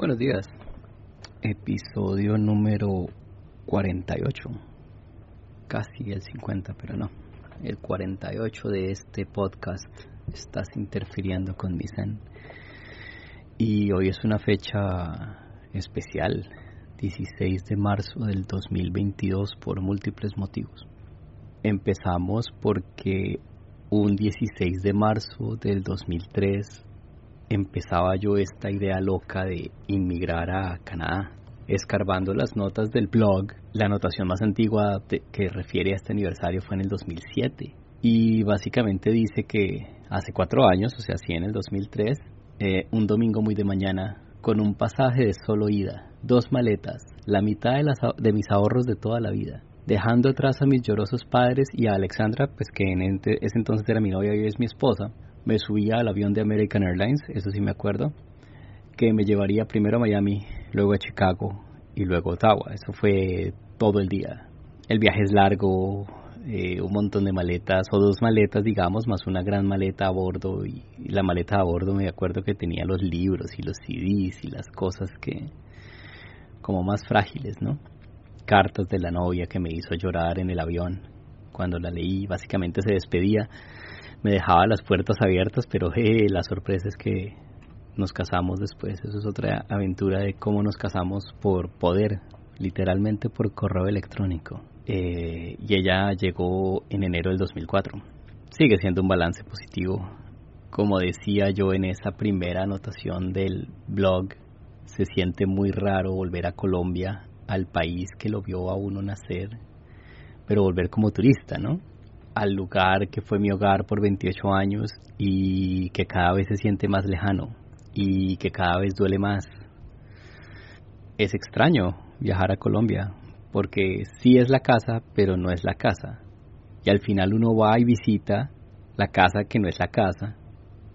Buenos días. Episodio número 48. Casi el 50, pero no. El 48 de este podcast. Estás interfiriendo con mi zen. Y hoy es una fecha especial. 16 de marzo del 2022 por múltiples motivos. Empezamos porque un 16 de marzo del 2003 empezaba yo esta idea loca de inmigrar a Canadá. Escarbando las notas del blog, la anotación más antigua que refiere a este aniversario fue en el 2007. Y básicamente dice que hace cuatro años, o sea, sí en el 2003, eh, un domingo muy de mañana, con un pasaje de solo ida, dos maletas, la mitad de, mis ahorros de toda la vida, dejando atrás a mis llorosos padres y a Alexandra, pues que en ese entonces era mi novia y es mi esposa, me subía al avión de American Airlines, eso sí me acuerdo, que me llevaría primero a Miami, luego a Chicago y luego a Ottawa. Eso fue todo el día. El viaje es largo, eh, un montón de maletas, o dos maletas, digamos, más una gran maleta a bordo. Y, la maleta a bordo me acuerdo que tenía los libros y los CDs y las cosas que, como más frágiles, ¿no? Cartas de la novia que me hizo llorar en el avión. Cuando la leí, básicamente se despedía me dejaba las puertas abiertas, pero la sorpresa es que nos casamos después. Eso es otra aventura de cómo nos casamos por poder, literalmente por correo electrónico. Eh, y ella llegó en enero del 2004. Sigue siendo un balance positivo. Como decía yo en esa primera anotación del blog, se siente muy raro volver a Colombia, al país que lo vio a uno nacer, pero volver como turista, ¿no? Al lugar que fue mi hogar por 28 años y que cada vez se siente más lejano y que cada vez duele más. Es extraño viajar a Colombia porque sí es la casa, pero no es la casa. Y al final uno va y visita la casa que no es la casa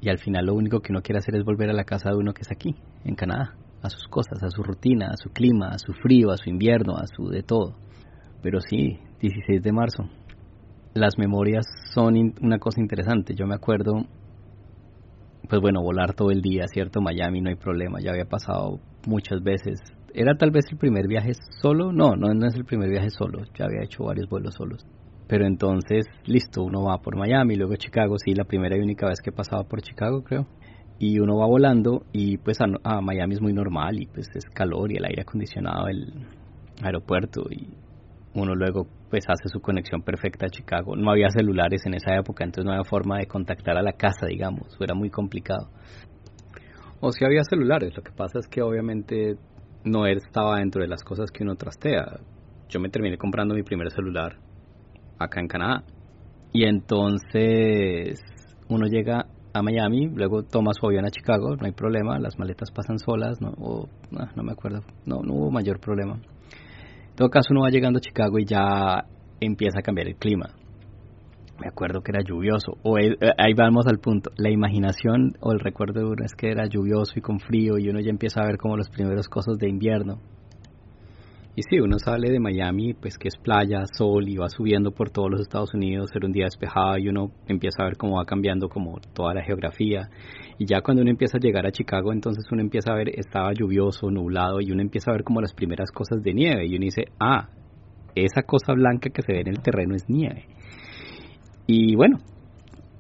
y al final lo único que uno quiere hacer es volver a la casa de uno que es aquí, en Canadá, a sus cosas, a su rutina, a su clima, a su frío, a su invierno, a su de todo. Pero sí, 16 de marzo, las memorias son una cosa interesante. Yo me acuerdo, pues bueno, volar todo el día, ¿cierto? Miami no hay problema, ya había pasado muchas veces. ¿Era tal vez el primer viaje solo? No, no, no es el primer viaje solo, ya había hecho varios vuelos solos. Pero entonces, listo, uno va por Miami, luego Chicago, sí, la primera y única vez que pasaba por Chicago, creo. Y uno va volando y pues a, a Miami es muy normal y pues es calor y el aire acondicionado del aeropuerto y uno luego pues hace su conexión perfecta a Chicago. No había celulares en esa época, entonces no había forma de contactar a la casa, digamos, era muy complicado. O si había celulares, lo que pasa es que obviamente no estaba dentro de las cosas que uno trastea. Yo me terminé comprando mi primer celular acá en Canadá. Y entonces uno llega a Miami, luego toma su avión a Chicago, no hay problema, las maletas pasan solas, no, o, no, no me acuerdo, no, no hubo mayor problema. Todo caso, uno va llegando a Chicago y ya empieza a cambiar el clima. Me acuerdo que era lluvioso, o eh, ahí vamos al punto, la imaginación o el recuerdo de uno es que era lluvioso y con frío y uno ya empieza a ver como los primeros cosas de invierno. Y sí, uno sale de Miami, pues que es playa, sol y va subiendo por todos los Estados Unidos, era un día despejado y uno empieza a ver cómo va cambiando como toda la geografía. Y ya cuando uno empieza a llegar a Chicago, entonces uno empieza a ver, estaba lluvioso, nublado y uno empieza a ver como las primeras cosas de nieve y uno dice, ah, esa cosa blanca que se ve en el terreno es nieve. Y bueno,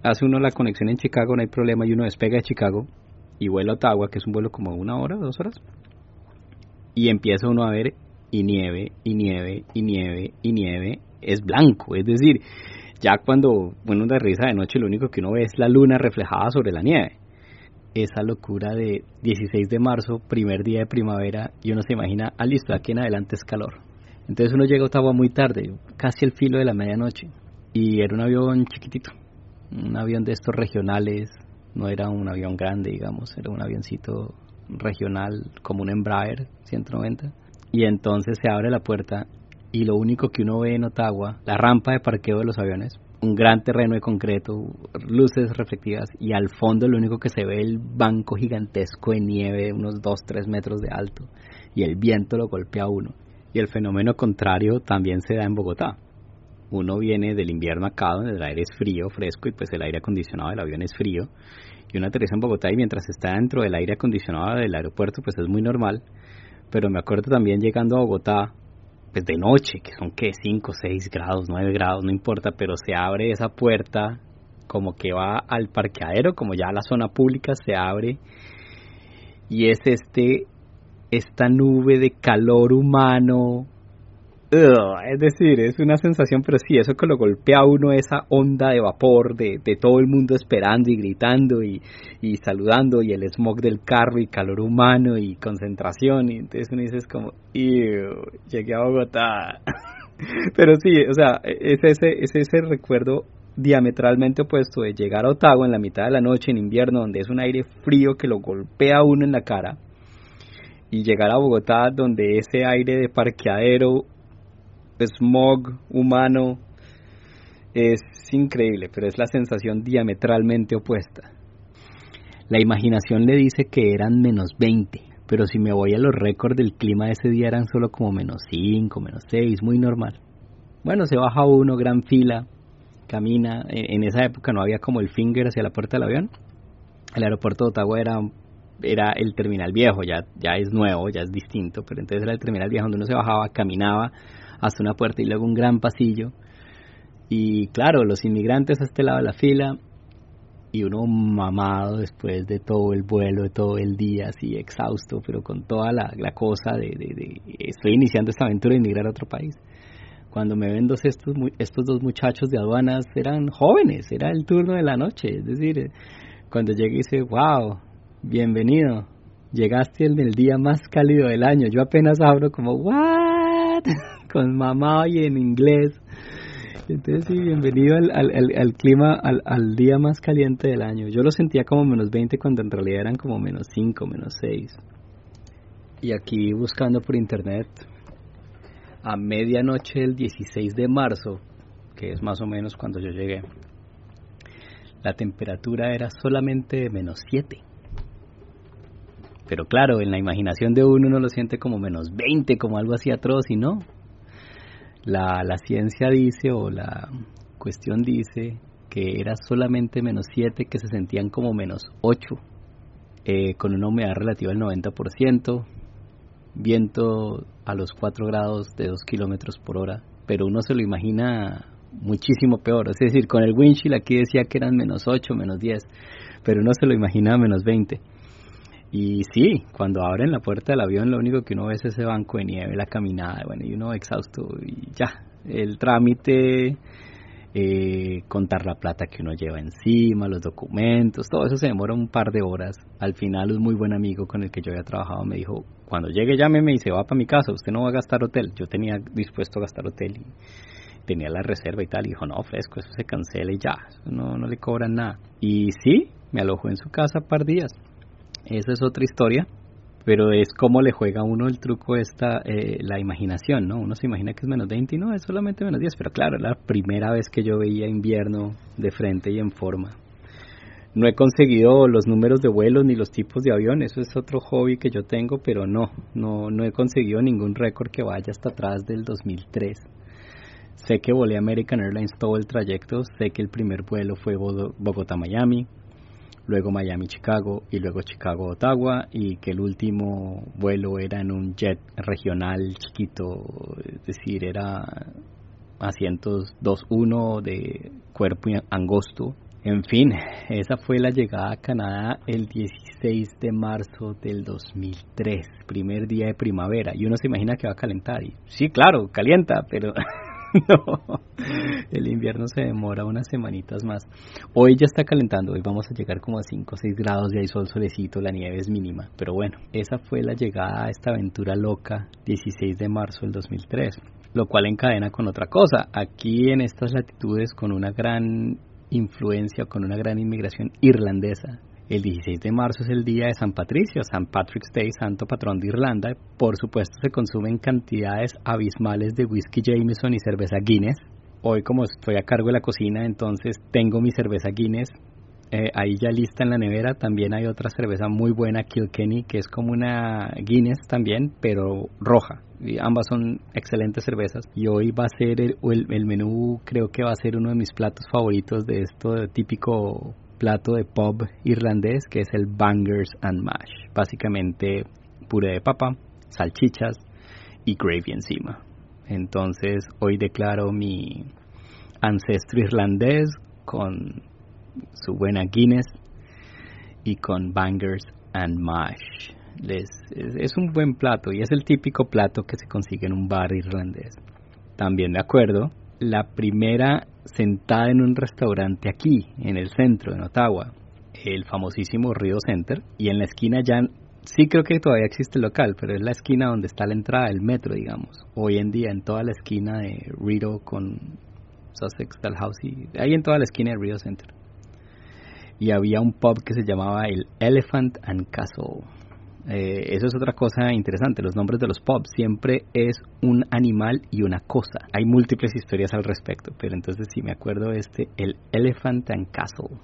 hace uno la conexión en Chicago, no hay problema y uno despega de Chicago y vuela a Ottawa, que es un vuelo como una hora, dos horas. Y empieza uno a ver y nieve y nieve y nieve y nieve es blanco. Es decir, ya cuando uno risa de noche lo único que uno ve es la luna reflejada sobre la nieve. Esa locura de 16 de marzo, primer día de primavera, y uno se imagina, ah, listo, aquí en adelante es calor. Entonces uno llega a Ottawa muy tarde, casi al filo de la medianoche, y era un avión chiquitito, un avión de estos regionales, no era un avión grande, digamos, era un avioncito regional como un Embraer 190 y entonces se abre la puerta y lo único que uno ve en Ottawa, la rampa de parqueo de los aviones, un gran terreno de concreto, luces reflectivas y al fondo lo único que se ve el banco gigantesco de nieve, unos 2-3 metros de alto y el viento lo golpea a uno. Y el fenómeno contrario también se da en Bogotá. uno viene del invierno acá, donde el aire es frío, fresco, y pues el aire acondicionado del avión es frío, y uno aterriza en Bogotá y mientras está dentro del aire acondicionado del aeropuerto, pues es muy normal, pero me acuerdo también llegando a Bogotá, pues de noche, que son que 5, 6 grados, 9 grados, no importa, pero se abre esa puerta como que va al parqueadero, como ya la zona pública se abre. Y es este esta nube de calor humano es decir, es una sensación, pero sí, eso que lo golpea a uno, esa onda de vapor de, de todo el mundo esperando y gritando y, y, saludando, y el smog del carro y calor humano y concentración, y entonces uno dice, es como, llegué a Bogotá. pero sí, o sea, es ese, es ese recuerdo diametralmente opuesto de llegar a Ottawa en la mitad de la noche en invierno, donde es un aire frío que lo golpea a uno en la cara, y llegar a Bogotá, donde ese aire de parqueadero smog humano es increíble, pero es la sensación diametralmente opuesta. La imaginación le dice que eran menos 20, pero si me voy a los récords del clima de ese día eran solo como menos 5, menos 6, muy normal. Bueno, se baja uno, gran fila, camina. En, esa época no había como el finger hacia la puerta del avión. El aeropuerto de Ottawa era, era el terminal viejo, ya, ya es nuevo, ya es distinto, pero entonces era el terminal viejo donde uno se bajaba, caminaba hasta una puerta y luego un gran pasillo. Y claro, los inmigrantes a este lado de la fila y uno mamado después de todo el vuelo, de todo el día, así exhausto, pero con toda la, cosa de, de, estoy iniciando esta aventura de inmigrar a otro país. Cuando me ven dos estos, estos dos muchachos de aduanas, eran jóvenes, era el turno de la noche, es decir, cuando llegué dice, wow, bienvenido, llegaste en el día más cálido del año, yo apenas abro como, what? con mamá y en inglés. Entonces, sí, bienvenido al, al, clima, al, al, día más caliente del año. Yo lo sentía como menos 20 cuando en realidad eran como menos 5, menos 6. Y aquí buscando por internet, a medianoche del 16 de marzo, que es más o menos cuando yo llegué, la temperatura era solamente de menos 7. Pero claro, en la imaginación de uno uno lo siente como menos 20, como algo así atroz, y no, la, la ciencia dice o la cuestión dice que era solamente menos 7 que se sentían como menos 8, eh, con una humedad relativa del 90%, viento a los 4 grados de 2 kilómetros por hora, pero uno se lo imagina muchísimo peor, es decir, con el windshield aquí decía que eran menos 8, menos 10, pero uno se lo imagina menos 20. Y sí, cuando abren la puerta del avión, lo único que uno ve es ese banco de nieve, la caminada, bueno, y uno exhausto y ya. El trámite, eh, contar la plata que uno lleva encima, los documentos, todo eso se demora un par de horas. Al final, un muy buen amigo con el que yo había trabajado me dijo: Cuando llegue, llámeme y se va para mi casa, usted no va a gastar hotel. Yo tenía dispuesto a gastar hotel y tenía la reserva y tal. Y dijo: No, fresco, eso se cancela y ya, no, no le cobran nada. Y sí, me alojó en su casa un par días esa es otra historia, pero es como le juega a uno el truco esta, eh, la imaginación, ¿no? Uno se imagina que es menos 20 y no, es solamente menos 10, pero claro, la primera vez que yo veía invierno de frente y en forma. No he conseguido los números de vuelos ni los tipos de avión, eso es otro hobby que yo tengo, pero no, no, no he conseguido ningún récord que vaya hasta atrás del 2003. Sé que volé American Airlines todo el trayecto, sé que el primer vuelo fue Bogotá-Miami, luego Miami-Chicago y luego Chicago-Ottawa y que el último vuelo era en un jet regional chiquito, es decir, era asientos 2-1 de cuerpo angosto. En fin, esa fue la llegada a Canadá el 16 de marzo del 2003, primer día de primavera, y uno se imagina que va a calentar, sí, claro, calienta, pero no, el invierno se demora unas semanitas más. Hoy ya está calentando, hoy vamos a llegar como a 5 o 6 grados, y hay sol solecito, la nieve es mínima. Pero bueno, esa fue la llegada a esta aventura loca 16 de marzo del 2003, lo cual encadena con otra cosa. Aquí en estas latitudes con una gran influencia, con una gran inmigración irlandesa, el 16 de marzo es el día de San Patricio, San Patrick's Day, santo patrón de Irlanda. Por supuesto se consumen cantidades abismales de whisky Jameson y cerveza Guinness. Hoy como estoy a cargo de la cocina, entonces tengo mi cerveza Guinness eh, ahí ya lista en la nevera. También hay otra cerveza muy buena, Kilkenny, que es como una Guinness también, pero roja. Y ambas son excelentes cervezas. Y hoy va a ser el, el, menú, creo que va a ser uno de mis platos favoritos de esto típico plato de pub irlandés, que es el Bangers and Mash. Básicamente puré de papa, salchichas y gravy encima. Entonces hoy declaro mi ancestro irlandés con su buena Guinness y con bangers and mash. Les, es, un buen plato y es el típico plato que se consigue en un bar irlandés. También de acuerdo, la primera sentada en un restaurante aquí, en el centro, en Ottawa, el famosísimo Rio Center, y en la esquina ya, sí creo que todavía existe el local, pero es la esquina donde está la entrada del metro, digamos. Hoy en día en toda la esquina de Rio con Sussex, Dalhousie, ahí en toda la esquina de Rio Center y había un pub que se llamaba el Elephant and Castle. Eh, eso es otra cosa interesante, los nombres de los pubs siempre es un animal y una cosa. Hay múltiples historias al respecto, pero entonces si me acuerdo este, el Elephant and Castle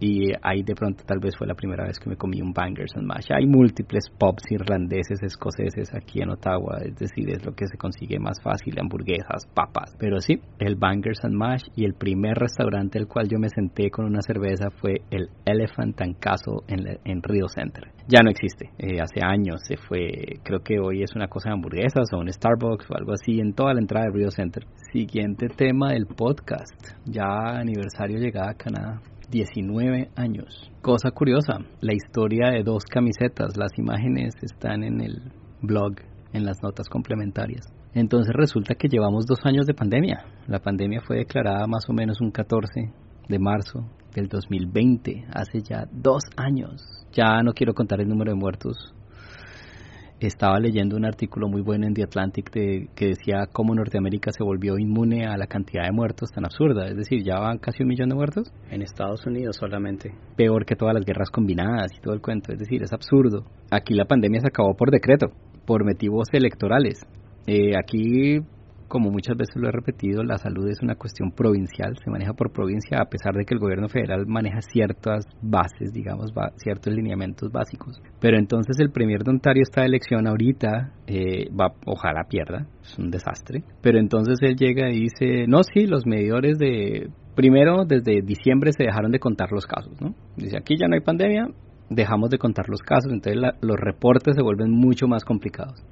y ahí de pronto tal vez fue la primera vez que me comí un bangers and mash. Hay múltiples pubs irlandeses, escoceses aquí en Ottawa, es decir, es lo que se consigue más fácil, hamburguesas, papas. Pero sí, el bangers and mash y el primer restaurante al cual yo me senté con una cerveza fue el Elephant and Castle en, en Rio Center. Ya no existe, eh, hace años se fue, creo que hoy es una cosa de hamburguesas o un Starbucks o algo así en toda la entrada de Rio Center. Siguiente tema del podcast, ya aniversario llegada a Canadá. 19 años. Cosa curiosa, la historia de dos camisetas, las imágenes están en el blog, en las notas complementarias. Entonces resulta que llevamos dos años de pandemia. La pandemia fue declarada más o menos un 14 de marzo del 2020, hace ya dos años. Ya no quiero contar el número de muertos, estaba leyendo un artículo muy bueno en The Atlantic de, que decía cómo Norteamérica se volvió inmune a la cantidad de muertos tan absurda. Es decir, ya van casi un millón de muertos en Estados Unidos solamente. Peor que todas las guerras combinadas y todo el cuento. Es decir, es absurdo. Aquí la pandemia se acabó por decreto, por motivos electorales. Eh, aquí como muchas veces lo he repetido, la salud es una cuestión provincial, se maneja por provincia a pesar de que el gobierno federal maneja ciertas bases, digamos, ciertos lineamientos básicos. Pero entonces el premier de Ontario esta elección ahorita, eh, va, ojalá pierda, es un desastre, pero entonces él llega y dice, no, sí, los medidores de... Primero, desde diciembre se dejaron de contar los casos, ¿no? Dice, aquí ya no hay pandemia, dejamos de contar los casos, entonces los reportes se vuelven mucho más complicados.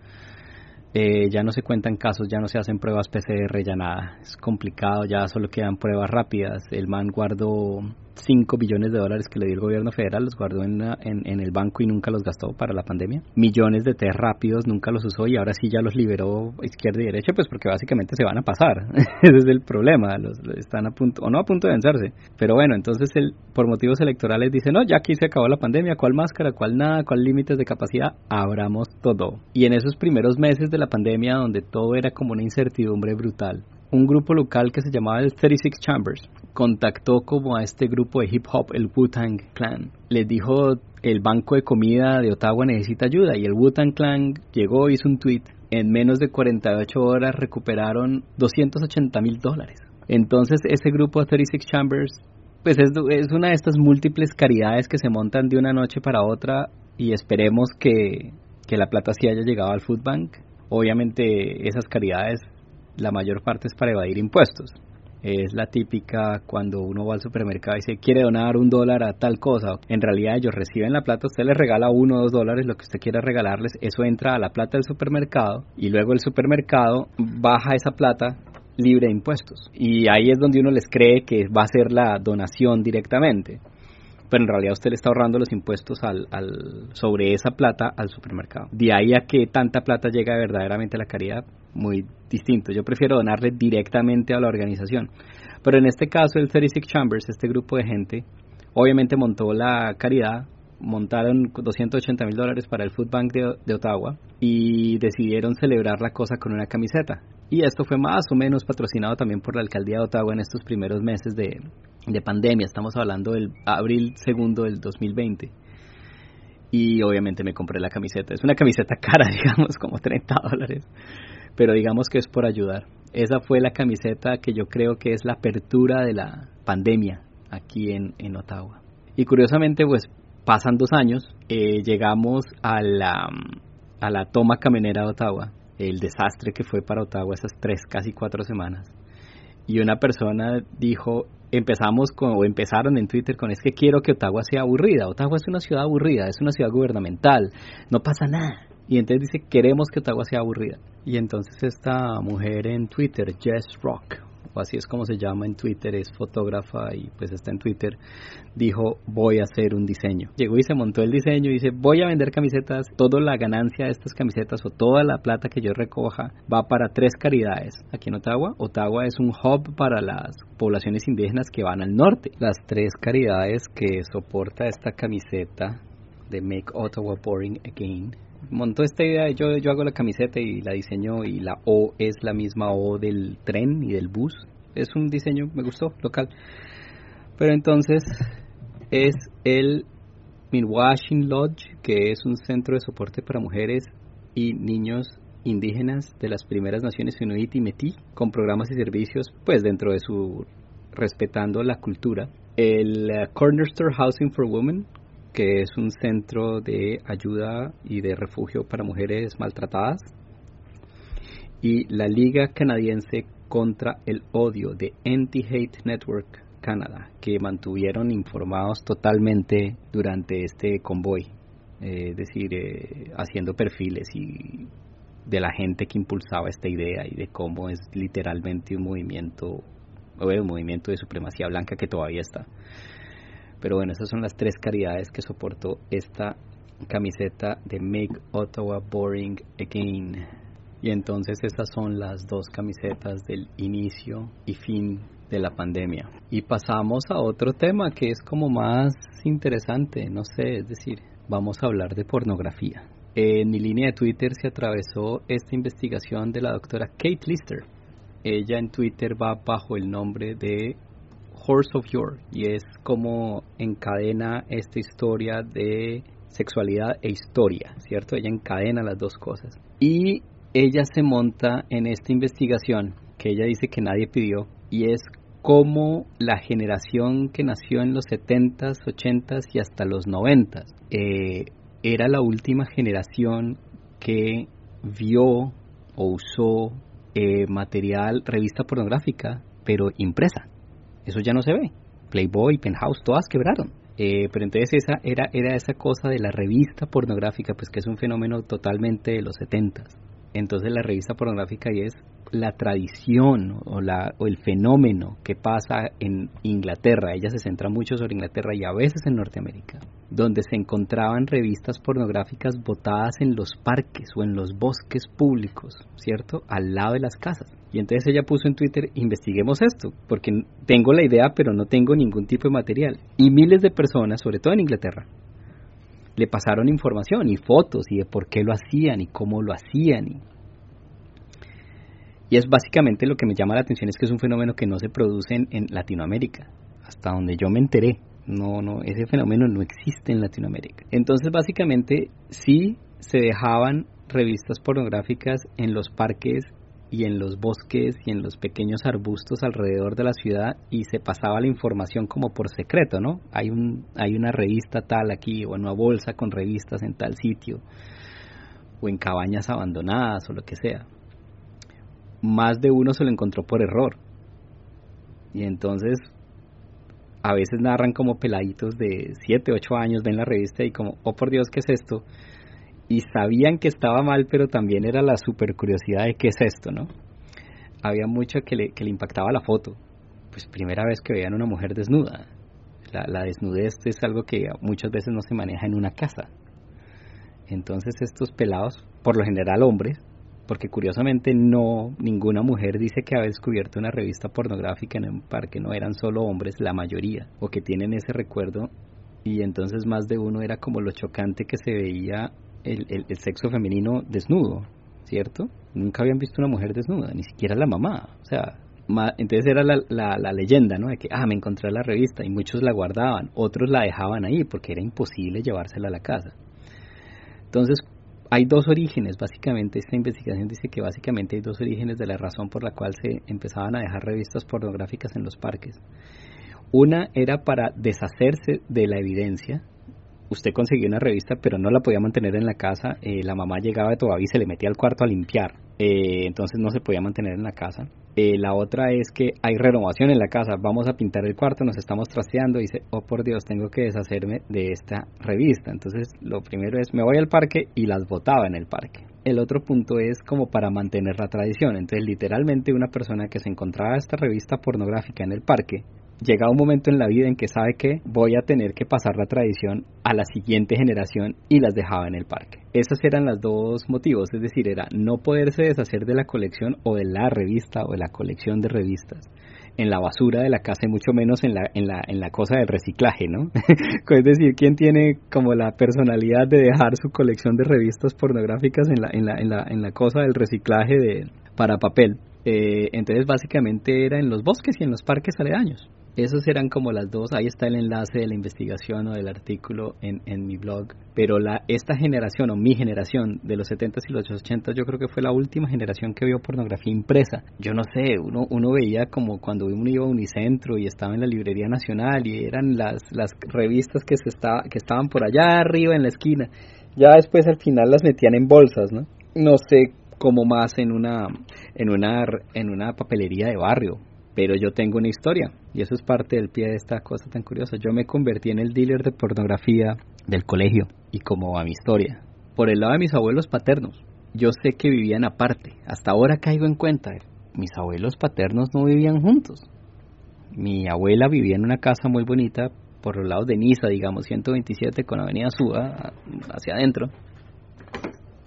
Eh, ya no se cuentan casos, ya no se hacen pruebas PCR, ya nada. Es complicado, ya solo quedan pruebas rápidas. El man guardó 5 billones de dólares que le dio el gobierno federal, los guardó en, en, el banco y nunca los gastó para la pandemia. Millones de test rápidos nunca los usó y ahora sí ya los liberó izquierda y derecha, pues porque básicamente se van a pasar. Ese es el problema, los, están a punto, o no a punto de vencerse. Pero bueno, entonces el, por motivos electorales dice, no, ya aquí se acabó la pandemia, ¿cuál máscara, cuál nada, cuál límites de capacidad? Abramos todo. Y en esos primeros meses de la pandemia donde todo era como una incertidumbre brutal, un grupo local que se llamaba el 36 Chambers contactó como a este grupo de hip hop, el Wu-Tang Clan. Les dijo, el banco de comida de Ottawa necesita ayuda y el Wu-Tang Clan llegó, hizo un tweet. En menos de 48 horas recuperaron 280 mil dólares. Entonces ese grupo de 36 Chambers, pues es, es una de estas múltiples caridades que se montan de una noche para otra y esperemos que, que la plata sí haya llegado al Food Bank. Obviamente esas caridades la mayor parte es para evadir impuestos. Es la típica cuando uno va al supermercado y dice quiere donar un dólar a tal cosa. En realidad ellos reciben la plata, usted les regala uno o dos dólares, lo que usted quiera regalarles, eso entra a la plata del supermercado y luego el supermercado baja esa plata libre de impuestos. Y ahí es donde uno les cree que va a ser la donación directamente pero en realidad usted le está ahorrando los impuestos al, al, sobre esa plata al supermercado. De ahí a que tanta plata llega verdaderamente a la caridad, muy distinto. Yo prefiero donarle directamente a la organización. Pero en este caso, el 36 Chambers, este grupo de gente, obviamente montó la caridad, montaron 280 mil dólares para el Food Bank de, Ottawa y decidieron celebrar la cosa con una camiseta. Y esto fue más o menos patrocinado también por la alcaldía de Ottawa en estos primeros meses de, de pandemia. Estamos hablando del abril segundo del 2020 y obviamente me compré la camiseta. Es una camiseta cara, digamos, como 30 dólares pero digamos que es por ayudar. Esa fue la camiseta que yo creo que es la apertura de la pandemia aquí en, en Ottawa. Y curiosamente, pues pasan dos años, eh, llegamos a la, a la toma camionera de Ottawa, el desastre que fue para Ottawa esas tres, casi cuatro semanas. Y una persona dijo, empezamos con, o empezaron en Twitter con, es que quiero que Ottawa sea aburrida. Ottawa es una ciudad aburrida, es una ciudad gubernamental, no pasa nada. Y entonces dice, queremos que Ottawa sea aburrida. Y entonces esta mujer en Twitter, Jess Rock, o así es como se llama en Twitter, es fotógrafa y pues está en Twitter, dijo voy a hacer un diseño. Llegó y se montó el diseño y dice voy a vender camisetas, toda la ganancia de estas camisetas o toda la plata que yo recoja va para tres caridades aquí en Ottawa. Ottawa es un hub para las poblaciones indígenas que van al norte. Las tres caridades que soporta esta camiseta de Make Ottawa Boring Again montó esta idea, yo, yo hago la camiseta y la diseño y la O es la misma O del tren y del bus. Es un diseño, me gustó, local. Pero entonces es el Milwashing Lodge, que es un centro de soporte para mujeres y niños indígenas de las primeras naciones Inuit y Métis, con programas y servicios, pues dentro de su respetando la cultura. El uh, Corner Store Housing for Women, que es un centro de ayuda y de refugio para mujeres maltratadas, y la Liga Canadiense contra el Odio de Anti-Hate Network Canada, que mantuvieron informados totalmente durante este convoy, eh, es decir, eh, haciendo perfiles y de la gente que impulsaba esta idea y de cómo es literalmente un movimiento, o un movimiento de supremacía blanca que todavía está. Pero bueno, esas son las tres caridades que soportó esta camiseta de Make Ottawa Boring Again. Y entonces esas son las dos camisetas del inicio y fin de la pandemia. Y pasamos a otro tema que es como más interesante, no sé, es decir, vamos a hablar de pornografía. En mi línea de Twitter se atravesó esta investigación de la doctora Kate Lister. Ella en Twitter va bajo el nombre de Horse of Yore y es como encadena esta historia de sexualidad e historia, ¿cierto? Ella encadena las dos cosas. Y ella se monta en esta investigación que ella dice que nadie pidió y es cómo la generación que nació en los 70s, 80s y hasta los 90s eh, era la última generación que vio o usó eh, material, revista pornográfica, pero impresa. Eso ya no se ve. Playboy, Penthouse, todas quebraron. Eh, pero entonces esa era, era esa cosa de la revista pornográfica, pues que es un fenómeno totalmente de los 70 Entonces la revista pornográfica y es la tradición o, la, o el fenómeno que pasa en Inglaterra. Ella se centra mucho sobre Inglaterra y a veces en Norteamérica, donde se encontraban revistas pornográficas botadas en los parques o en los bosques públicos, ¿cierto? Al lado de las casas. Y entonces ella puso en Twitter, investiguemos esto, porque tengo la idea, pero no tengo ningún tipo de material. Y miles de personas, sobre todo en Inglaterra, le pasaron información y fotos y de por qué lo hacían y cómo lo hacían. Y, y es básicamente lo que me llama la atención es que es un fenómeno que no se produce en, en Latinoamérica, hasta donde yo me enteré. No, no, ese fenómeno no existe en Latinoamérica. Entonces, básicamente, sí se dejaban revistas pornográficas en los parques y en los bosques y en los pequeños arbustos alrededor de la ciudad y se pasaba la información como por secreto, ¿no? Hay un hay una revista tal aquí o una bolsa con revistas en tal sitio o en cabañas abandonadas o lo que sea. Más de uno se lo encontró por error. Y entonces a veces narran como peladitos de 7, 8 años, ven la revista y como, oh por Dios, ¿qué es esto? Y sabían que estaba mal, pero también era la super curiosidad de qué es esto, ¿no? Había mucho que le, que le impactaba la foto. Pues primera vez que veían una mujer desnuda. La, la desnudez es algo que muchas veces no se maneja en una casa. Entonces estos pelados, por lo general hombres, porque curiosamente no ninguna mujer dice que ha descubierto una revista pornográfica en un parque, no eran solo hombres, la mayoría, o que tienen ese recuerdo y entonces más de uno era como lo chocante que se veía el, sexo femenino desnudo, ¿cierto? Nunca habían visto una mujer desnuda, ni siquiera la mamá. O sea, entonces era la, la, leyenda, ¿no? De que, ah, me encontré la revista y muchos la guardaban, otros la dejaban ahí porque era imposible llevársela a la casa. Entonces, hay dos orígenes, básicamente, esta investigación dice que básicamente hay dos orígenes de la razón por la cual se empezaban a dejar revistas pornográficas en los parques. Una era para deshacerse de la evidencia. Usted conseguía una revista, pero no la podía mantener en la casa. Eh, la mamá llegaba todavía y se le metía al cuarto a limpiar. Eh, entonces no se podía mantener en la casa. Eh, la otra es que hay renovación en la casa, vamos a pintar el cuarto, nos estamos trasteando dice, oh por Dios, tengo que deshacerme de esta revista. Entonces lo primero es, me voy al parque y las botaba en el parque. El otro punto es como para mantener la tradición. Entonces literalmente una persona que se encontraba esta revista pornográfica en el parque llega un momento en la vida en que sabe que voy a tener que pasar la tradición a la siguiente generación y las dejaba en el parque. Esos eran los dos motivos, es decir, era no poderse deshacer de la colección o de la revista o de la colección de revistas en la basura de la casa y mucho menos en la, en la, en la cosa del reciclaje, ¿no? es decir, ¿quién tiene como la personalidad de dejar su colección de revistas pornográficas en la, en la, en la, en la cosa del reciclaje de, para papel? Eh, entonces básicamente era en los bosques y en los parques aledaños. Esos eran como las dos, ahí está el enlace de la investigación o del artículo en, en mi blog. Pero la, esta generación o mi generación de los 70s y los 80s yo creo que fue la última generación que vio pornografía impresa. Yo no sé, uno, uno veía como cuando uno iba a Unicentro y estaba en la Librería Nacional y eran las, las revistas que, se estaba, que estaban por allá arriba en la esquina. Ya después al final las metían en bolsas, ¿no? No sé cómo más en una, en una, en una papelería de barrio pero yo tengo una historia y eso es parte del pie de esta cosa tan curiosa. Yo me convertí en el dealer de pornografía del colegio y como a mi historia. Por el lado de mis abuelos paternos, yo sé que vivían aparte. Hasta ahora caigo en cuenta, mis abuelos paternos no vivían juntos. Mi abuela vivía en una casa muy bonita por los lados de Niza, digamos, 127 con Avenida Suba, hacia adentro.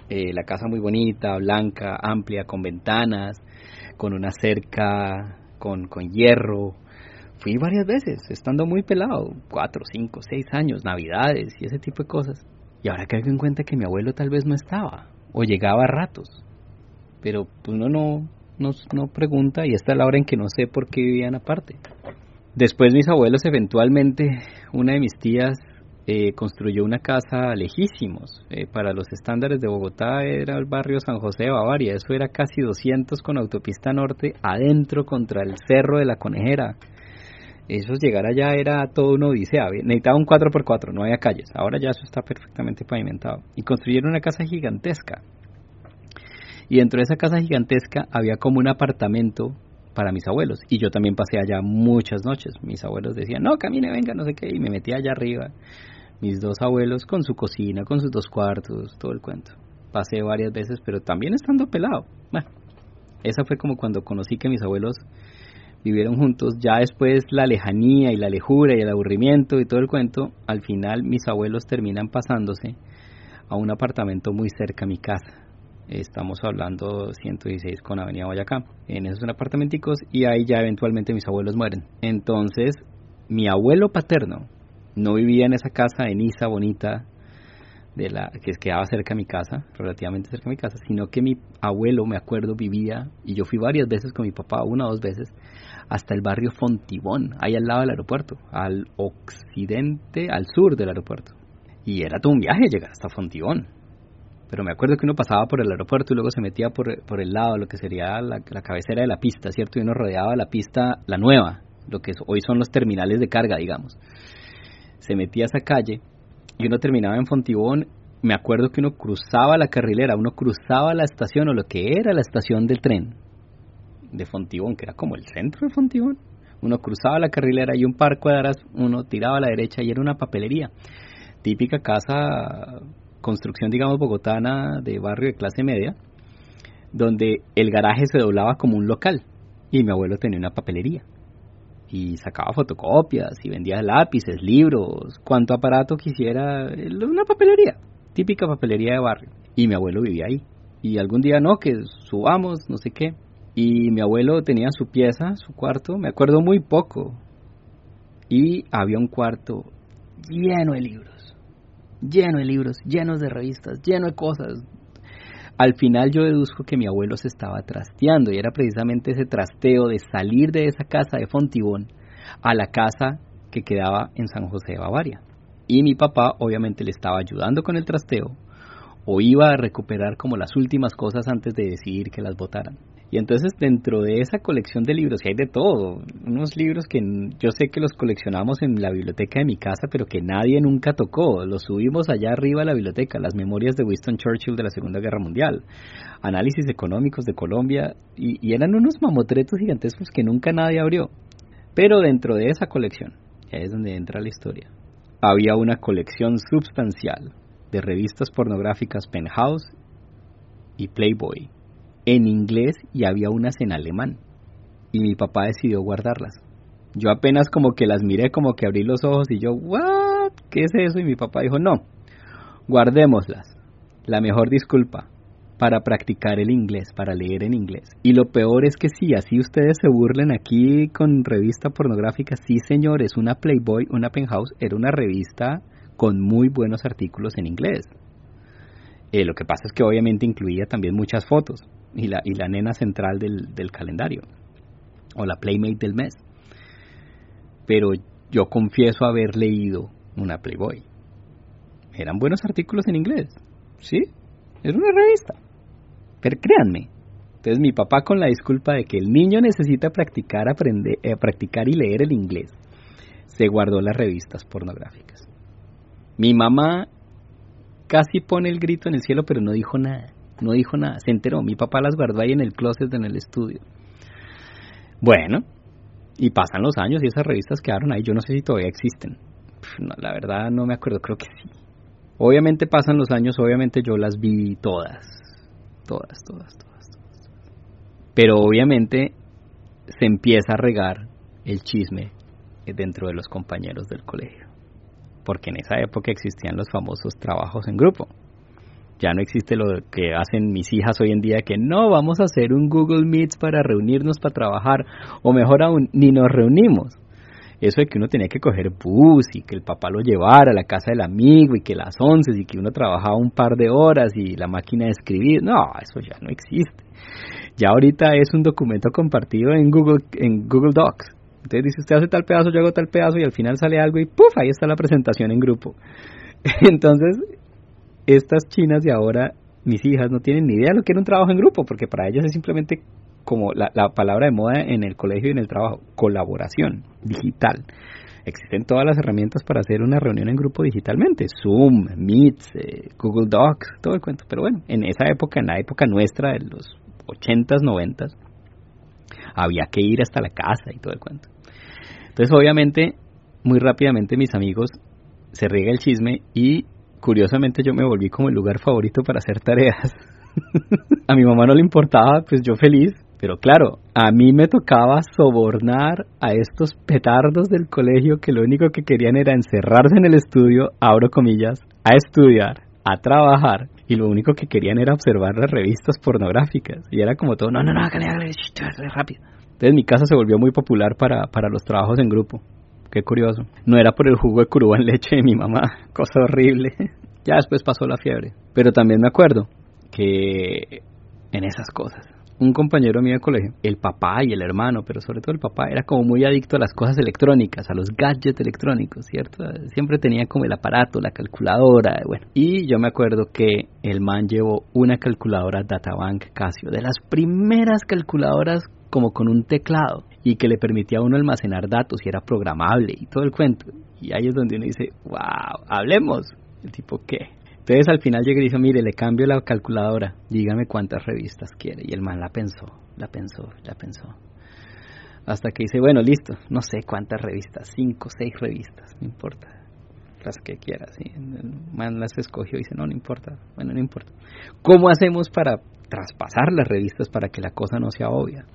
Eh, la casa muy bonita, blanca, amplia, con ventanas, con una cerca con, con hierro. Fui varias veces, estando muy pelado, cuatro, cinco, seis años, navidades y ese tipo de cosas. Y ahora caigo en cuenta que mi abuelo tal vez no estaba, o llegaba a ratos. Pero pues, uno no, no, no pregunta y esta es la hora en que no sé por qué vivían aparte. Después mis abuelos eventualmente, una de mis tías eh, construyó una casa lejísimos. Eh, para los estándares de Bogotá era el barrio San José de Bavaria. Eso era casi 200 con autopista norte adentro contra el cerro de la Conejera. Eso llegar allá era todo una odisea. Necesitaba un 4x4, no había calles. Ahora ya eso está perfectamente pavimentado. Y construyeron una casa gigantesca. Y dentro de esa casa gigantesca había como un apartamento para mis abuelos. Y yo también pasé allá muchas noches. Mis abuelos decían, no, camine, venga, no sé qué. Y me metí allá arriba mis dos abuelos con su cocina, con sus dos cuartos, todo el cuento. Pasé varias veces, pero también estando pelado. Bueno, esa fue como cuando conocí que mis abuelos vivieron juntos. Ya después la lejanía y la lejura y el aburrimiento y todo el cuento, al final mis abuelos terminan pasándose a un apartamento muy cerca a mi casa. Estamos hablando 116 con Avenida Boyacá. En esos apartamenticos y ahí ya eventualmente mis abuelos mueren. Entonces, mi abuelo paterno, no vivía en esa casa en Isa bonita de la que quedaba cerca de mi casa, relativamente cerca de mi casa, sino que mi abuelo, me acuerdo, vivía y yo fui varias veces con mi papá, una o dos veces, hasta el barrio Fontibón, ahí al lado del aeropuerto, al occidente, al sur del aeropuerto. Y era todo un viaje llegar hasta Fontibón. Pero me acuerdo que uno pasaba por el aeropuerto y luego se metía por, por el lado, lo que sería la, la cabecera de la pista, ¿cierto? Y uno rodeaba la pista, la nueva, lo que hoy son los terminales de carga, digamos se metía a esa calle y uno terminaba en Fontibón, me acuerdo que uno cruzaba la carrilera, uno cruzaba la estación o lo que era la estación del tren de Fontibón, que era como el centro de Fontibón. Uno cruzaba la carrilera y un par cuadras, uno tiraba a la derecha y era una papelería. Típica casa, construcción, digamos, bogotana de barrio de clase media, donde el garaje se doblaba como un local y mi abuelo tenía una papelería y sacaba fotocopias y vendía lápices, libros, cuanto aparato quisiera, una papelería, típica papelería de barrio. Y mi abuelo vivía ahí. Y algún día no, que subamos, no sé qué. Y mi abuelo tenía su pieza, su cuarto, me acuerdo muy poco. Y había un cuarto lleno de libros, lleno de libros, llenos de revistas, lleno de cosas, al final yo deduzco que mi abuelo se estaba trasteando y era precisamente ese trasteo de salir de esa casa de Fontibón a la casa que quedaba en San José de Bavaria. Y mi papá obviamente le estaba ayudando con el trasteo o iba a recuperar como las últimas cosas antes de decidir que las votaran. Y entonces dentro de esa colección de libros, y hay de todo, unos libros que yo sé que los coleccionamos en la biblioteca de mi casa, pero que nadie nunca tocó, los subimos allá arriba a la biblioteca, las memorias de Winston Churchill de la Segunda Guerra Mundial, análisis económicos de Colombia, y, y eran unos mamotretos gigantescos que nunca nadie abrió. Pero dentro de esa colección, que es donde entra la historia, había una colección substancial de revistas pornográficas Penthouse y Playboy en inglés y había unas en alemán. Y mi papá decidió guardarlas. Yo apenas como que las miré, como que abrí los ojos y yo, ¿what? ¿Qué es eso? Y mi papá dijo, no, guardémoslas. La mejor disculpa para practicar el inglés, para leer en inglés. Y lo peor es que sí, así ustedes se burlen aquí con revista pornográfica, sí señores, una Playboy, una Penthouse, era una revista con muy buenos artículos en inglés. Eh, lo que pasa es que obviamente incluía también muchas fotos y la, y la nena central del, del calendario o la Playmate del mes. Pero yo confieso haber leído una Playboy. Eran buenos artículos en inglés, ¿sí? Era una revista. Pero créanme. Entonces mi papá con la disculpa de que el niño necesita practicar, aprender, eh, practicar y leer el inglés, se guardó las revistas pornográficas. Mi mamá casi pone el grito en el cielo, pero no dijo nada. No dijo nada. Se enteró. Mi papá las guardó ahí en el closet en el estudio. Bueno, y pasan los años y esas revistas quedaron ahí. Yo no sé si todavía existen. la verdad no me acuerdo, creo que sí. Obviamente pasan los años, obviamente yo las vi todas. Todas, todas, todas, todas. Pero obviamente se empieza a regar el chisme dentro de los compañeros del colegio porque en esa época existían los famosos trabajos en grupo. Ya no existe lo que hacen mis hijas hoy en día, que no vamos a hacer un Google Meets para reunirnos para trabajar, o mejor aún, ni nos reunimos. Eso de que uno tenía que coger bus y que el papá lo llevara a la casa del amigo y que las once y que uno trabajaba un par de horas y la máquina de escribir, no, eso ya no existe. Ya ahorita es un documento compartido en Google, en Google Docs entonces dice, usted hace tal pedazo, yo hago tal pedazo y al final sale algo y ¡puf! Ahí está la presentación en grupo. Entonces, estas chinas de ahora, mis hijas, no tienen ni idea de lo que era un trabajo en grupo, porque para ellas es simplemente como la, palabra de moda en el colegio y en el trabajo, colaboración digital. Existen todas las herramientas para hacer una reunión en grupo digitalmente, Zoom, Meet, eh, Google Docs, todo el cuento. Pero bueno, en esa época, en la época nuestra de los 80s, 90s, había que ir hasta la casa y todo el cuento. Entonces, obviamente, muy rápidamente mis amigos se riega el chisme y curiosamente yo me volví como el lugar favorito para hacer tareas. a mi mamá no le importaba, pues yo feliz, pero claro, a mí me tocaba sobornar a estos petardos del colegio que lo único que querían era encerrarse en el estudio, abro comillas, a estudiar, a trabajar y lo único que querían era observar las revistas pornográficas. Y era como todo, no, no, no, hágale, hágale, rápido. Entonces mi casa se volvió muy popular para, para los trabajos en grupo. Qué curioso. No era por el jugo de curuba en leche de mi mamá, cosa horrible. ya después pasó la fiebre. Pero también me acuerdo que en esas cosas un compañero mío de colegio, el papá y el hermano, pero sobre todo el papá, era como muy adicto a las cosas electrónicas, a los gadgets electrónicos, ¿cierto? Siempre tenía como el aparato, la calculadora, bueno. Y yo me acuerdo que el man llevó una calculadora Databank Casio, de las primeras calculadoras como con un teclado y que le permitía a uno almacenar datos y era programable y todo el cuento. Y ahí es donde uno dice, wow, hablemos. El tipo, ¿qué? Entonces al final llegué y dijo, mire, le cambio la calculadora, dígame cuántas revistas quiere. Y el man la pensó, la pensó, la pensó. Hasta que dice, bueno, listo, no sé cuántas revistas, cinco, seis revistas, no importa, las que quiera. ¿sí? El man las escogió y dice, no, no importa, bueno, no importa. ¿Cómo hacemos para traspasar las revistas para que la cosa no sea obvia?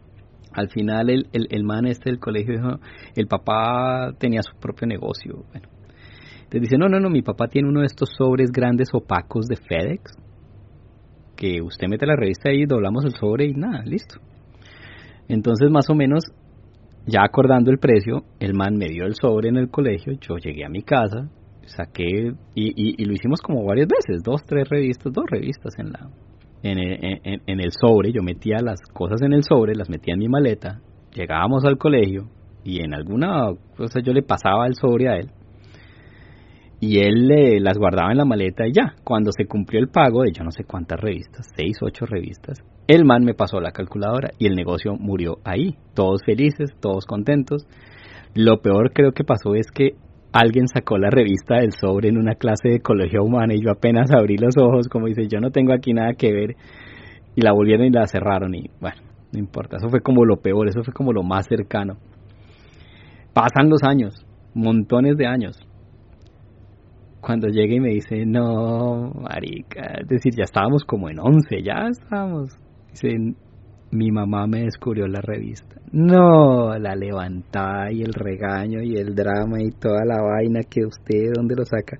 Al final el, el, el man este del colegio dijo, el papá tenía su propio negocio, bueno, te dice, no, no, no, mi papá tiene uno de estos sobres grandes opacos de FedEx, que usted mete la revista ahí, doblamos el sobre y nada, listo. Entonces, más o menos, ya acordando el precio, el man me dio el sobre en el colegio, yo llegué a mi casa, saqué, y, y, lo hicimos como varias veces, dos, tres revistas, dos revistas en la... En el sobre, yo metía las cosas en el sobre, las metía en mi maleta, llegábamos al colegio y en alguna cosa yo le pasaba el sobre a él y él le las guardaba en la maleta y ya. Cuando se cumplió el pago de yo no sé cuántas revistas, seis, ocho revistas, el man me pasó la calculadora y el negocio murió ahí. Todos felices, todos contentos. Lo peor creo que pasó es que alguien sacó la revista del sobre en una clase de ecología humana y yo apenas abrí los ojos como dice yo no tengo aquí nada que ver y la volvieron y la cerraron y bueno, no importa, eso fue como lo peor, eso fue como lo más cercano. Pasan los años, montones de años cuando llega y me dice, no, marica, es decir, ya estábamos como en 11, ya estábamos. Mi mamá me descubrió la revista. No, la levantada y el regaño y el drama y toda la vaina que usted, ¿dónde lo saca?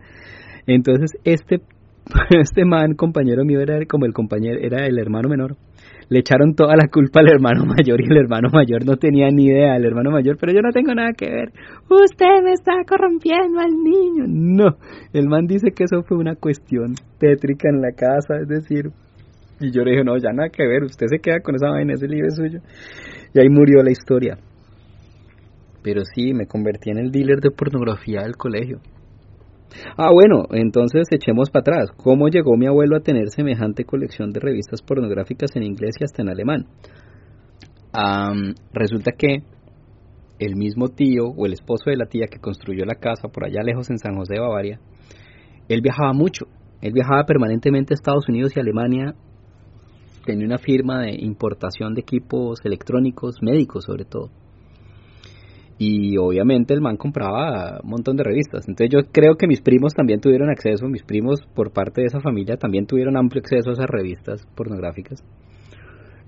Entonces, este, este man, compañero mío, era como el compañero, era el hermano menor le echaron toda la culpa al hermano mayor y el hermano mayor no tenía ni idea del hermano mayor, pero yo no tengo nada que ver. Usted me está corrompiendo al niño. No, el man dice que eso fue una cuestión tétrica en la casa, es decir, y yo le dije, no, ya nada que ver, usted se queda con esa vaina, ese libro suyo. Y ahí murió la historia. Pero sí, me convertí en el dealer de pornografía del colegio. Ah, bueno, entonces echemos para atrás. ¿Cómo llegó mi abuelo a tener semejante colección de revistas pornográficas en inglés y hasta en alemán? resulta que el mismo tío o el esposo de la tía que construyó la casa por allá lejos en San José, Bavaria, él viajaba mucho. Él viajaba permanentemente a Estados Unidos y Alemania. Tenía una firma de importación de equipos electrónicos, médicos sobre todo y obviamente el man compraba un montón de revistas. Entonces yo creo que mis primos también tuvieron acceso, mis primos por parte de esa familia también tuvieron amplio acceso a esas revistas pornográficas.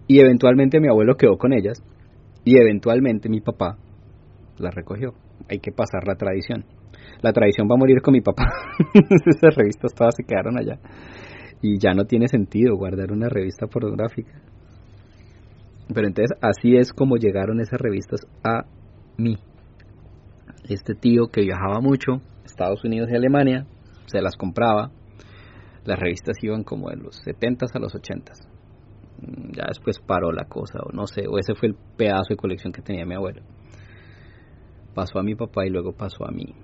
Y eventualmente mi abuelo quedó con ellas y eventualmente mi papá las recogió. Hay que pasar la tradición. La tradición va a morir con mi papá. Esas revistas todas se quedaron allá. Y ya no tiene sentido guardar una revista pornográfica. Pero entonces así es como llegaron esas revistas a mí. Este tío que viajaba mucho, Estados Unidos y Alemania, se las compraba. Las revistas iban como de los 70 a los 80 mm, Ya después paró la cosa, o no sé, o ese fue el pedazo de colección que tenía mi abuelo. Pasó a mi papá y luego pasó a mí.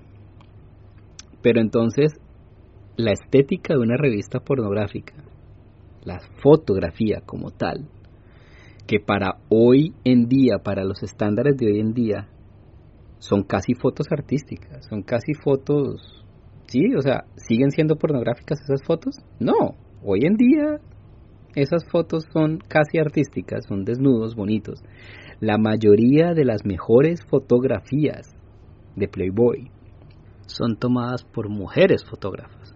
Pero entonces, la estética de una revista pornográfica, la fotografía como tal, que para hoy en día, para los estándares de hoy en día, son casi fotos artísticas, son casi fotos, sí, o sea, ¿siguen siendo pornográficas esas fotos? No, hoy en día esas fotos son casi artísticas, son desnudos bonitos. La mayoría de las mejores fotografías de Playboy son tomadas por mujeres fotógrafas.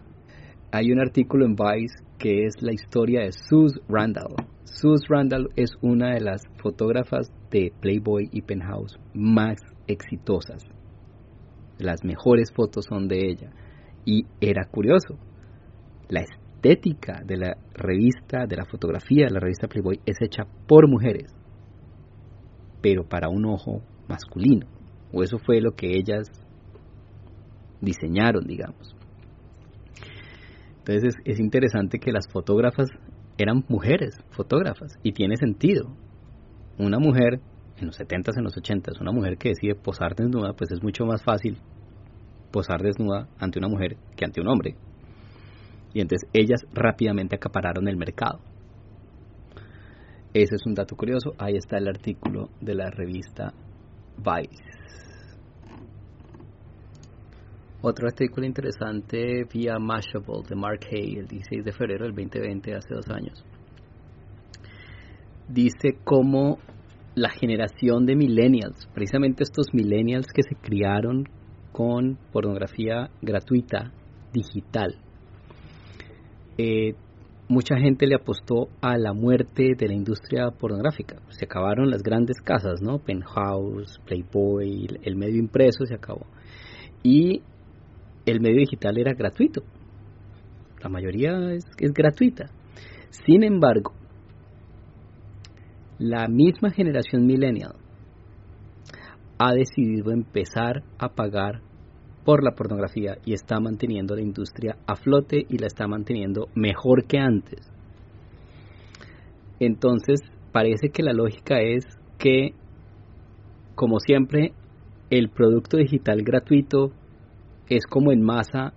Hay un artículo en Vice que es la historia de Suze Randall. Suze Randall es una de las fotógrafas de Playboy y Penthouse más exitosas. Las mejores fotos son de ella. Y era curioso, la estética de la revista, de la fotografía de la revista Playboy es hecha por mujeres, pero para un ojo masculino. O eso fue lo que ellas diseñaron, digamos. Entonces es, interesante que las fotógrafas eran mujeres fotógrafas y tiene sentido. Una mujer en los 70s, en los 80s, una mujer que decide posar desnuda, pues es mucho más fácil posar desnuda ante una mujer que ante un hombre. Y entonces ellas rápidamente acapararon el mercado. Ese es un dato curioso. Ahí está el artículo de la revista Vice. Otro artículo interesante vía Mashable de Mark Hay el 16 de febrero del 2020, hace dos años. Dice cómo la generación de millennials, precisamente estos millennials que se criaron con pornografía gratuita, digital. Eh, mucha gente le apostó a la muerte de la industria pornográfica. Se acabaron las grandes casas, ¿no? Penthouse, Playboy, el medio impreso se acabó. Y el medio digital era gratuito. La mayoría es, gratuita. Sin embargo, la misma generación millennial ha decidido empezar a pagar por la pornografía y está manteniendo la industria a flote y la está manteniendo mejor que antes. Entonces, parece que la lógica es que, como siempre, el producto digital gratuito es como en masa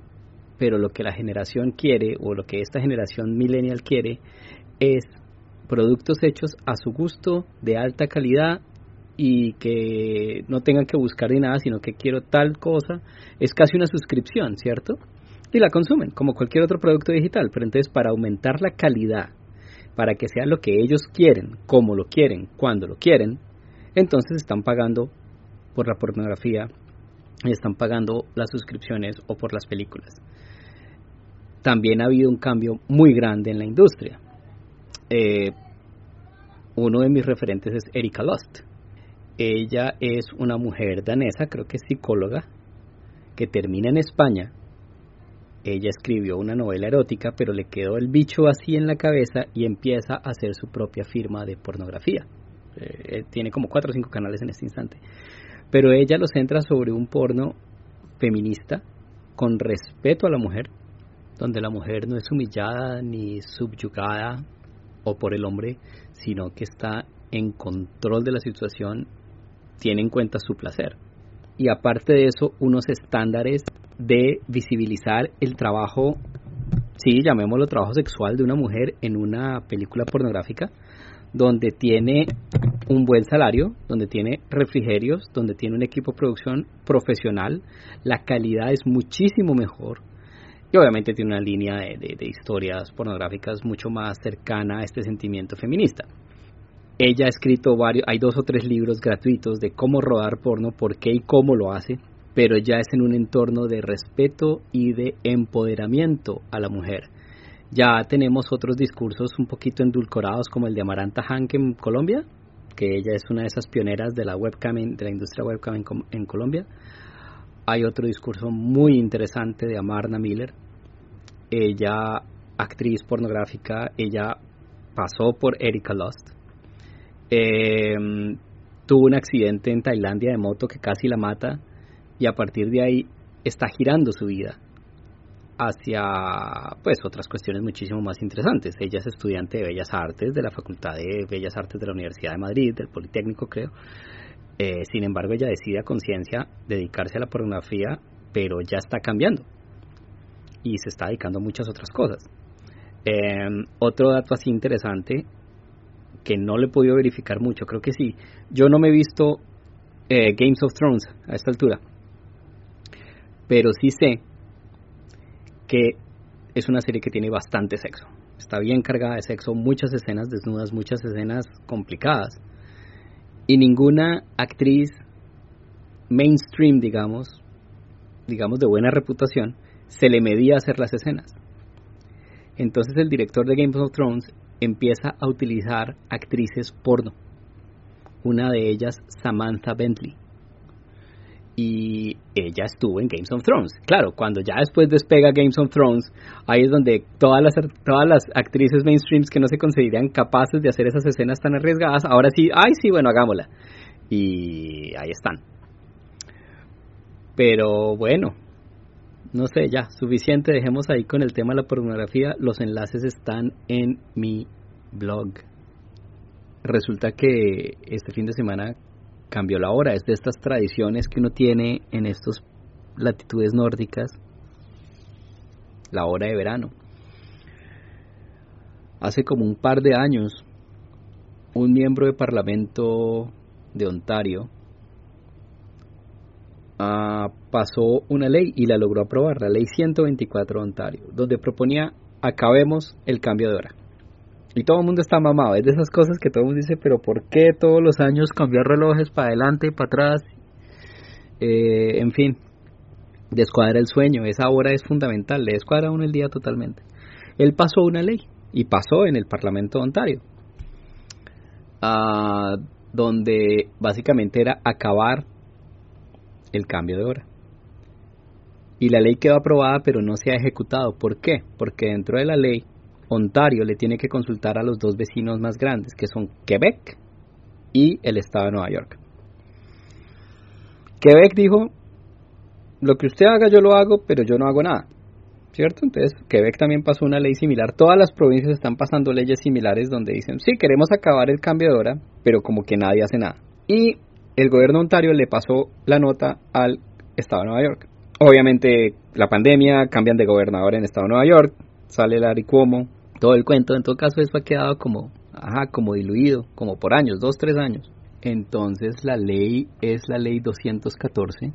pero lo que la generación quiere o lo que esta generación millennial quiere es productos hechos a su gusto, de alta calidad y que no tengan que buscar ni nada, sino que quiero tal cosa, es casi una suscripción, ¿cierto? Y la consumen, como cualquier otro producto digital, pero entonces para aumentar la calidad, para que sea lo que ellos quieren, como lo quieren, cuando lo quieren, entonces están pagando por la pornografía están pagando las suscripciones o por las películas. También ha habido un cambio muy grande en la industria. Eh, uno de mis referentes es Erika Lust. Ella es una mujer danesa, creo que psicóloga, que termina en España. Ella escribió una novela erótica, pero le quedó el bicho así en la cabeza y empieza a hacer su propia firma de pornografía. Eh, tiene como cuatro o cinco canales en este instante. Pero ella lo centra sobre un porno feminista con respeto a la mujer, donde la mujer no es humillada ni subyugada o por el hombre, sino que está en control de la situación tiene en cuenta su placer. Y aparte de eso, unos estándares de visibilizar el trabajo, sí, llamémoslo trabajo sexual de una mujer en una película pornográfica, donde tiene un buen salario, donde tiene refrigerios, donde tiene un equipo de producción profesional, la calidad es muchísimo mejor y obviamente tiene una línea de, de historias pornográficas mucho más cercana a este sentimiento feminista. Ella ha escrito varios, hay dos o tres libros gratuitos de cómo rodar porno, por qué y cómo lo hace, pero ya es en un entorno de respeto y de empoderamiento a la mujer. Ya tenemos otros discursos un poquito endulcorados como el de Amaranta Hank en Colombia, que ella es una de esas pioneras de la webcam de la industria webcam en, en Colombia. Hay otro discurso muy interesante de Amarna Miller. Ella, actriz pornográfica, ella pasó por Erika Lust eh, tuvo un accidente en Tailandia de moto que casi la mata y a partir de ahí está girando su vida hacia pues otras cuestiones muchísimo más interesantes. Ella es estudiante de Bellas Artes de la Facultad de Bellas Artes de la Universidad de Madrid, del Politécnico creo. Eh, sin embargo, ella decide a conciencia dedicarse a la pornografía, pero ya está cambiando y se está dedicando a muchas otras cosas. Eh, otro dato así interesante que no le he podido verificar mucho, creo que sí. Yo no me he visto eh, Games of Thrones a esta altura, pero sí sé que es una serie que tiene bastante sexo. Está bien cargada de sexo, muchas escenas desnudas, muchas escenas complicadas. Y ninguna actriz mainstream, digamos, digamos de buena reputación, se le medía hacer las escenas. Entonces el director de Games of Thrones empieza a utilizar actrices porno. Una de ellas, Samantha Bentley. Y ella estuvo en Games of Thrones. Claro, cuando ya después despega Games of Thrones, ahí es donde todas las, todas las actrices mainstreams que no se considerarían capaces de hacer esas escenas tan arriesgadas, ahora sí, ay sí, bueno, hagámosla. Y ahí están. Pero bueno, no sé, ya, suficiente, dejemos ahí con el tema de la pornografía, los enlaces están en mi blog. Resulta que este fin de semana cambió la hora, es de estas tradiciones que uno tiene en estas latitudes nórdicas, la hora de verano. Hace como un par de años, un miembro de Parlamento de Ontario Ah, pasó una ley y la logró aprobar, la ley 124 de Ontario, donde proponía acabemos el cambio de hora. Y todo el mundo está mamado, es de esas cosas que todo el mundo dice, pero ¿por qué todos los años cambiar relojes para adelante y para atrás? Eh, en fin, descuadra el sueño, esa hora es fundamental, le descuadra uno el día totalmente. Él pasó una ley y pasó en el Parlamento de Ontario, ah, donde básicamente era acabar el cambio de hora. Y la ley quedó aprobada pero no se ha ejecutado. ¿Por qué? Porque dentro de la ley, Ontario le tiene que consultar a los dos vecinos más grandes, que son Quebec y el estado de Nueva York. Quebec dijo, lo que usted haga yo lo hago, pero yo no hago nada. ¿Cierto? Entonces, Quebec también pasó una ley similar. Todas las provincias están pasando leyes similares donde dicen, sí, queremos acabar el cambio de hora, pero como que nadie hace nada. Y el gobierno de Ontario le pasó la nota al Estado de Nueva York. obviamente la pandemia, cambian de gobernador en el estado de Nueva York, sale Larry Cuomo, todo el cuento, en todo caso eso ha quedado como, ajá, como diluido, como por años, dos, tres años. Entonces la ley es la ley 214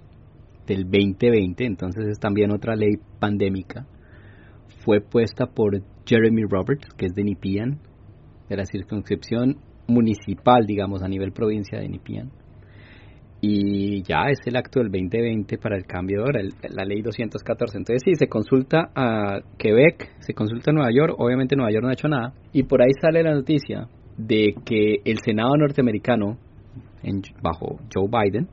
del 2020, entonces es también otra ley pandémica. Fue puesta por Jeremy Roberts, que es de Nipian, de la circunscripción municipal, digamos, a nivel provincia de Nipian. Y ya es el acto del 2020 para el cambio de hora, la ley 214. Entonces sí, se consulta a Quebec, se consulta a Nueva York, obviamente Nueva York no ha hecho nada. Y por ahí sale la noticia de que el Senado norteamericano, en, bajo Joe Biden,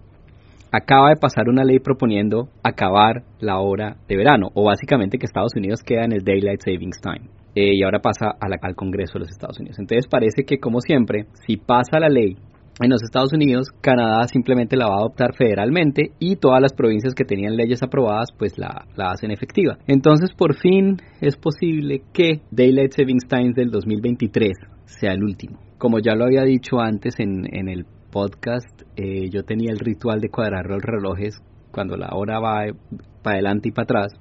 acaba de pasar una ley proponiendo acabar la hora de verano, o básicamente que Estados Unidos queda en el Daylight Savings Time. Eh, y ahora pasa al Congreso de los Estados Unidos. Entonces parece que, como siempre, si pasa la ley en los Estados Unidos, Canadá simplemente la va a adoptar federalmente y todas las provincias que tenían leyes aprobadas pues la, la hacen efectiva. Entonces por fin es posible que Daylight Savings Time del 2023 sea el último. Como ya lo había dicho antes en, en el podcast, eh, yo tenía el ritual de cuadrar los relojes cuando la hora va para adelante y para atrás.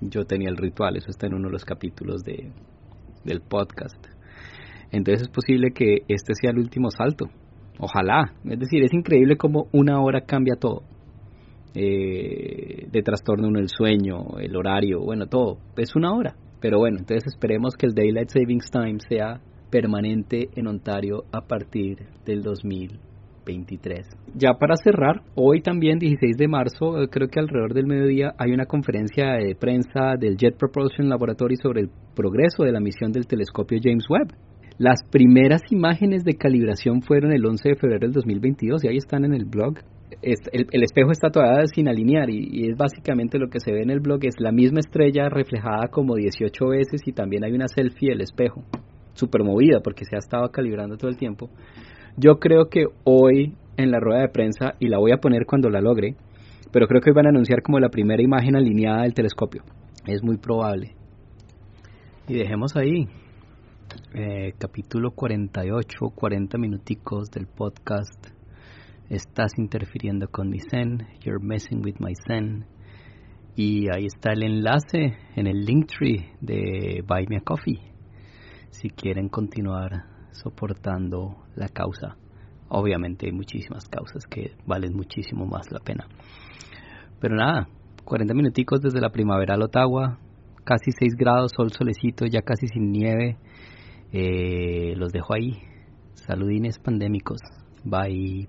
Yo tenía el ritual, eso está en uno de los capítulos de, del podcast. Entonces es posible que este sea el último salto. Ojalá. Es decir, es increíble cómo una hora cambia todo. Eh, de trastorno en el sueño, el horario, bueno, todo. Es una hora. Pero bueno, entonces esperemos que el Daylight Savings Time sea permanente en Ontario a partir del 2000 23. Ya para cerrar, hoy también 16 de marzo, eh, creo que alrededor del mediodía hay una conferencia de prensa del Jet Propulsion Laboratory sobre el progreso de la misión del telescopio James Webb. Las primeras imágenes de calibración fueron el 11 de febrero del 2022 y ahí están en el blog. el, espejo está todavía sin alinear y, y, es básicamente lo que se ve en el blog, es la misma estrella reflejada como 18 veces y también hay una selfie del espejo, super movida porque se ha estado calibrando todo el tiempo. Yo creo que hoy en la rueda de prensa, y la voy a poner cuando la logre, pero creo que hoy van a anunciar como la primera imagen alineada del telescopio. Es muy probable. Y dejemos ahí. Eh, capítulo 48, 40 minuticos del podcast. Estás interfiriendo con mi Zen. You're messing with my Zen. Y ahí está el enlace en el Linktree de Buy Me a Coffee. Si quieren continuar soportando la causa. Obviamente hay muchísimas causas que valen muchísimo más la pena. Pero nada, 40 minuticos desde la primavera al Ottawa, casi 6 grados, sol solecito, ya casi sin nieve. Eh, los dejo ahí. Saludines pandémicos. Bye.